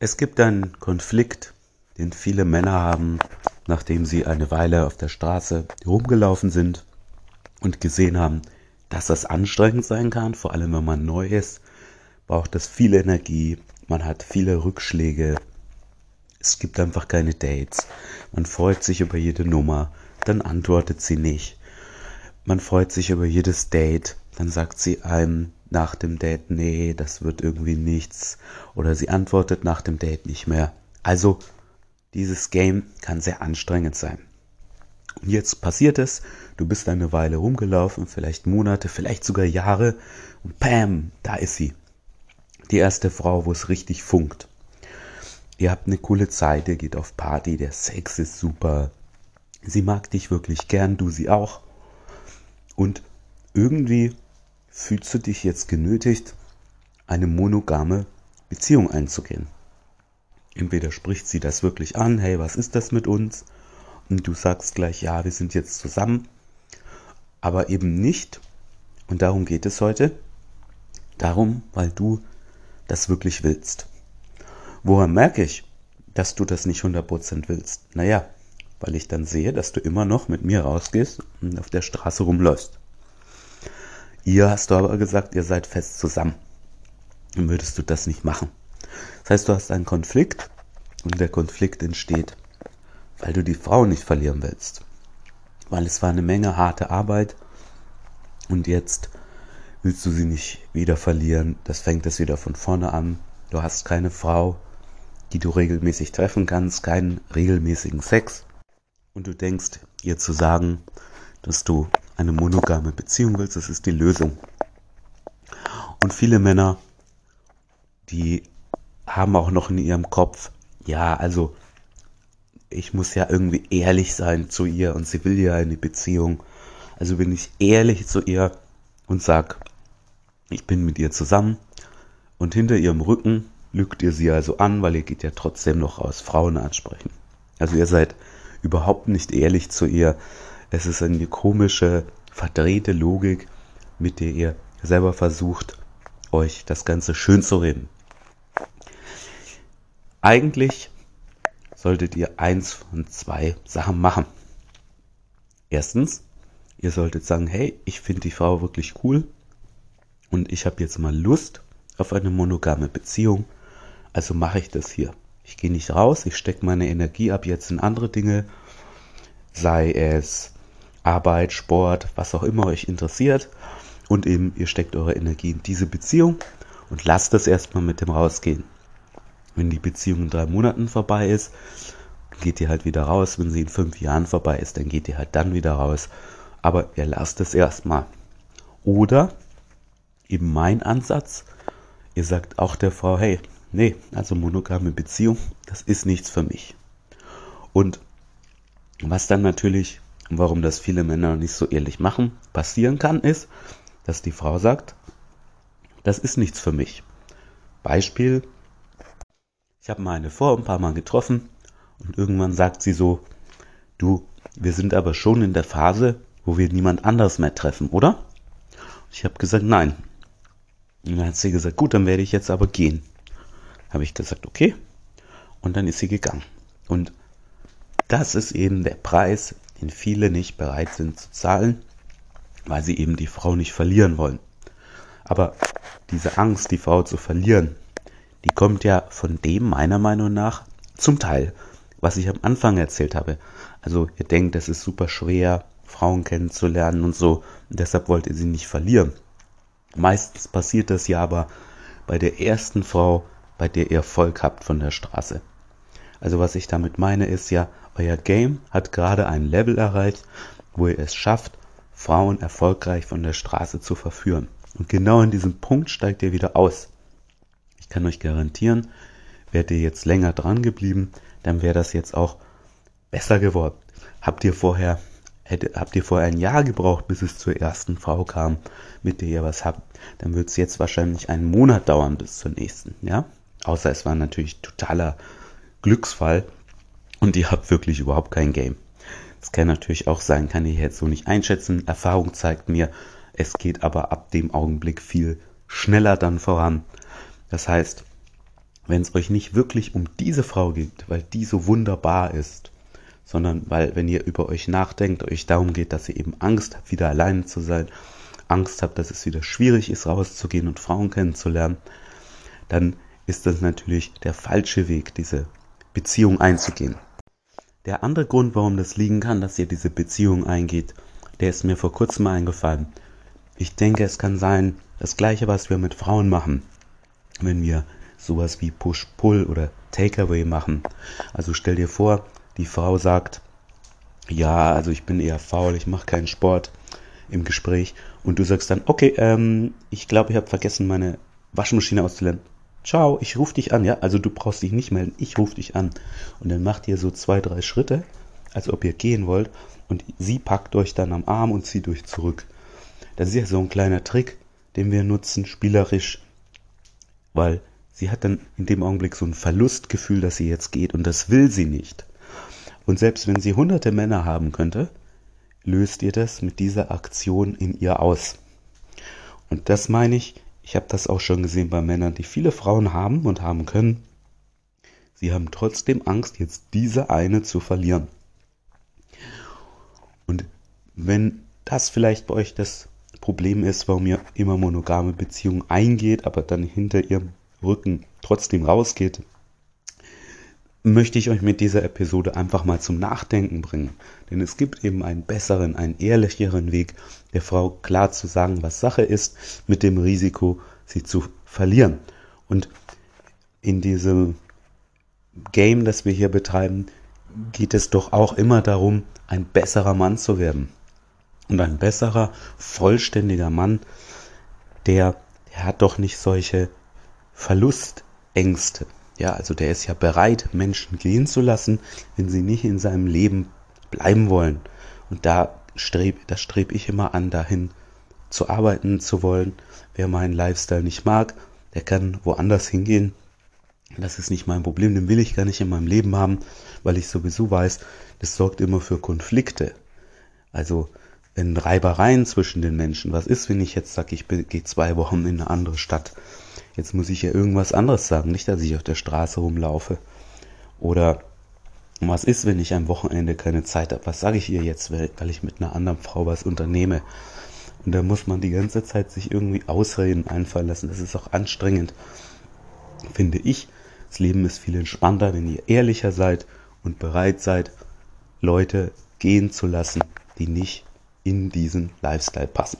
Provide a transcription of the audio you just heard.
Es gibt einen Konflikt, den viele Männer haben, nachdem sie eine Weile auf der Straße rumgelaufen sind und gesehen haben, dass das anstrengend sein kann, vor allem wenn man neu ist, braucht es viel Energie, man hat viele Rückschläge, es gibt einfach keine Dates, man freut sich über jede Nummer, dann antwortet sie nicht, man freut sich über jedes Date, dann sagt sie einem, nach dem Date, nee, das wird irgendwie nichts. Oder sie antwortet nach dem Date nicht mehr. Also, dieses Game kann sehr anstrengend sein. Und jetzt passiert es, du bist eine Weile rumgelaufen, vielleicht Monate, vielleicht sogar Jahre, und bam, da ist sie. Die erste Frau, wo es richtig funkt. Ihr habt eine coole Zeit, ihr geht auf Party, der Sex ist super. Sie mag dich wirklich gern, du sie auch. Und irgendwie fühlst du dich jetzt genötigt, eine monogame Beziehung einzugehen. Entweder spricht sie das wirklich an, hey, was ist das mit uns? Und du sagst gleich, ja, wir sind jetzt zusammen, aber eben nicht, und darum geht es heute, darum, weil du das wirklich willst. Woher merke ich, dass du das nicht 100% willst? Naja, weil ich dann sehe, dass du immer noch mit mir rausgehst und auf der Straße rumläufst. Ihr hast du aber gesagt, ihr seid fest zusammen. Dann würdest du das nicht machen. Das heißt, du hast einen Konflikt und der Konflikt entsteht, weil du die Frau nicht verlieren willst. Weil es war eine Menge harte Arbeit und jetzt willst du sie nicht wieder verlieren. Das fängt es wieder von vorne an. Du hast keine Frau, die du regelmäßig treffen kannst, keinen regelmäßigen Sex. Und du denkst, ihr zu sagen, dass du eine monogame Beziehung willst, das ist die Lösung. Und viele Männer, die haben auch noch in ihrem Kopf, ja, also ich muss ja irgendwie ehrlich sein zu ihr und sie will ja eine Beziehung. Also bin ich ehrlich zu ihr und sag, ich bin mit ihr zusammen und hinter ihrem Rücken lügt ihr sie also an, weil ihr geht ja trotzdem noch aus Frauen ansprechen. Also ihr seid überhaupt nicht ehrlich zu ihr, es ist eine komische, verdrehte Logik, mit der ihr selber versucht, euch das Ganze schön zu reden. Eigentlich solltet ihr eins von zwei Sachen machen. Erstens, ihr solltet sagen, hey, ich finde die Frau wirklich cool und ich habe jetzt mal Lust auf eine monogame Beziehung, also mache ich das hier. Ich gehe nicht raus, ich stecke meine Energie ab jetzt in andere Dinge, sei es Arbeit, Sport, was auch immer euch interessiert. Und eben, ihr steckt eure Energie in diese Beziehung und lasst es erstmal mit dem Rausgehen. Wenn die Beziehung in drei Monaten vorbei ist, geht ihr halt wieder raus. Wenn sie in fünf Jahren vorbei ist, dann geht ihr halt dann wieder raus. Aber ihr lasst es erstmal. Oder eben mein Ansatz, ihr sagt auch der Frau, hey, nee, also monogame Beziehung, das ist nichts für mich. Und was dann natürlich und warum das viele Männer nicht so ehrlich machen, passieren kann, ist, dass die Frau sagt, das ist nichts für mich. Beispiel, ich habe meine vor ein paar Mal getroffen und irgendwann sagt sie so, du, wir sind aber schon in der Phase, wo wir niemand anderes mehr treffen, oder? Ich habe gesagt, nein. Und dann hat sie gesagt, gut, dann werde ich jetzt aber gehen. Habe ich gesagt, okay. Und dann ist sie gegangen. Und das ist eben der Preis, den viele nicht bereit sind zu zahlen, weil sie eben die Frau nicht verlieren wollen. Aber diese Angst, die Frau zu verlieren, die kommt ja von dem meiner Meinung nach zum Teil, was ich am Anfang erzählt habe. Also ihr denkt, es ist super schwer, Frauen kennenzulernen und so, und deshalb wollt ihr sie nicht verlieren. Meistens passiert das ja aber bei der ersten Frau, bei der ihr Erfolg habt von der Straße. Also was ich damit meine ist ja, euer Game hat gerade ein Level erreicht, wo ihr es schafft, Frauen erfolgreich von der Straße zu verführen. Und genau in diesem Punkt steigt ihr wieder aus. Ich kann euch garantieren, wärt ihr jetzt länger dran geblieben, dann wäre das jetzt auch besser geworden. Habt ihr vorher hätte, habt ihr vorher ein Jahr gebraucht, bis es zur ersten Frau kam, mit der ihr was habt, dann wird es jetzt wahrscheinlich einen Monat dauern bis zur nächsten, ja? Außer es war natürlich totaler Glücksfall, und ihr habt wirklich überhaupt kein Game. Das kann natürlich auch sein, kann ich jetzt so nicht einschätzen. Erfahrung zeigt mir, es geht aber ab dem Augenblick viel schneller dann voran. Das heißt, wenn es euch nicht wirklich um diese Frau geht, weil die so wunderbar ist, sondern weil, wenn ihr über euch nachdenkt, euch darum geht, dass ihr eben Angst habt, wieder alleine zu sein, Angst habt, dass es wieder schwierig ist, rauszugehen und Frauen kennenzulernen, dann ist das natürlich der falsche Weg, diese Beziehung einzugehen. Der andere Grund, warum das liegen kann, dass ihr diese Beziehung eingeht, der ist mir vor kurzem eingefallen. Ich denke, es kann sein, das gleiche, was wir mit Frauen machen, wenn wir sowas wie Push-Pull oder Takeaway machen. Also stell dir vor, die Frau sagt, ja, also ich bin eher faul, ich mache keinen Sport im Gespräch und du sagst dann, okay, ähm, ich glaube, ich habe vergessen, meine Waschmaschine auszulernen. Ciao, ich rufe dich an, ja, also du brauchst dich nicht melden, ich rufe dich an. Und dann macht ihr so zwei, drei Schritte, als ob ihr gehen wollt und sie packt euch dann am Arm und zieht euch zurück. Das ist ja so ein kleiner Trick, den wir nutzen, spielerisch, weil sie hat dann in dem Augenblick so ein Verlustgefühl, dass sie jetzt geht und das will sie nicht. Und selbst wenn sie hunderte Männer haben könnte, löst ihr das mit dieser Aktion in ihr aus. Und das meine ich, ich habe das auch schon gesehen bei Männern, die viele Frauen haben und haben können. Sie haben trotzdem Angst, jetzt diese eine zu verlieren. Und wenn das vielleicht bei euch das Problem ist, warum ihr immer monogame Beziehungen eingeht, aber dann hinter ihrem Rücken trotzdem rausgeht, möchte ich euch mit dieser Episode einfach mal zum Nachdenken bringen. Denn es gibt eben einen besseren, einen ehrlicheren Weg, der Frau klar zu sagen, was Sache ist, mit dem Risiko, sie zu verlieren. Und in diesem Game, das wir hier betreiben, geht es doch auch immer darum, ein besserer Mann zu werden. Und ein besserer, vollständiger Mann, der, der hat doch nicht solche Verlustängste. Ja, also der ist ja bereit, Menschen gehen zu lassen, wenn sie nicht in seinem Leben bleiben wollen. Und da strebe da streb ich immer an, dahin zu arbeiten zu wollen. Wer meinen Lifestyle nicht mag, der kann woanders hingehen. Das ist nicht mein Problem, den will ich gar nicht in meinem Leben haben, weil ich sowieso weiß, das sorgt immer für Konflikte. Also wenn Reibereien zwischen den Menschen, was ist, wenn ich jetzt sage, ich gehe zwei Wochen in eine andere Stadt? Jetzt muss ich ja irgendwas anderes sagen, nicht, dass ich auf der Straße rumlaufe. Oder was ist, wenn ich am Wochenende keine Zeit habe? Was sage ich ihr jetzt, weil ich mit einer anderen Frau was unternehme? Und da muss man die ganze Zeit sich irgendwie Ausreden einfallen lassen. Das ist auch anstrengend, finde ich. Das Leben ist viel entspannter, wenn ihr ehrlicher seid und bereit seid, Leute gehen zu lassen, die nicht in diesen Lifestyle passen.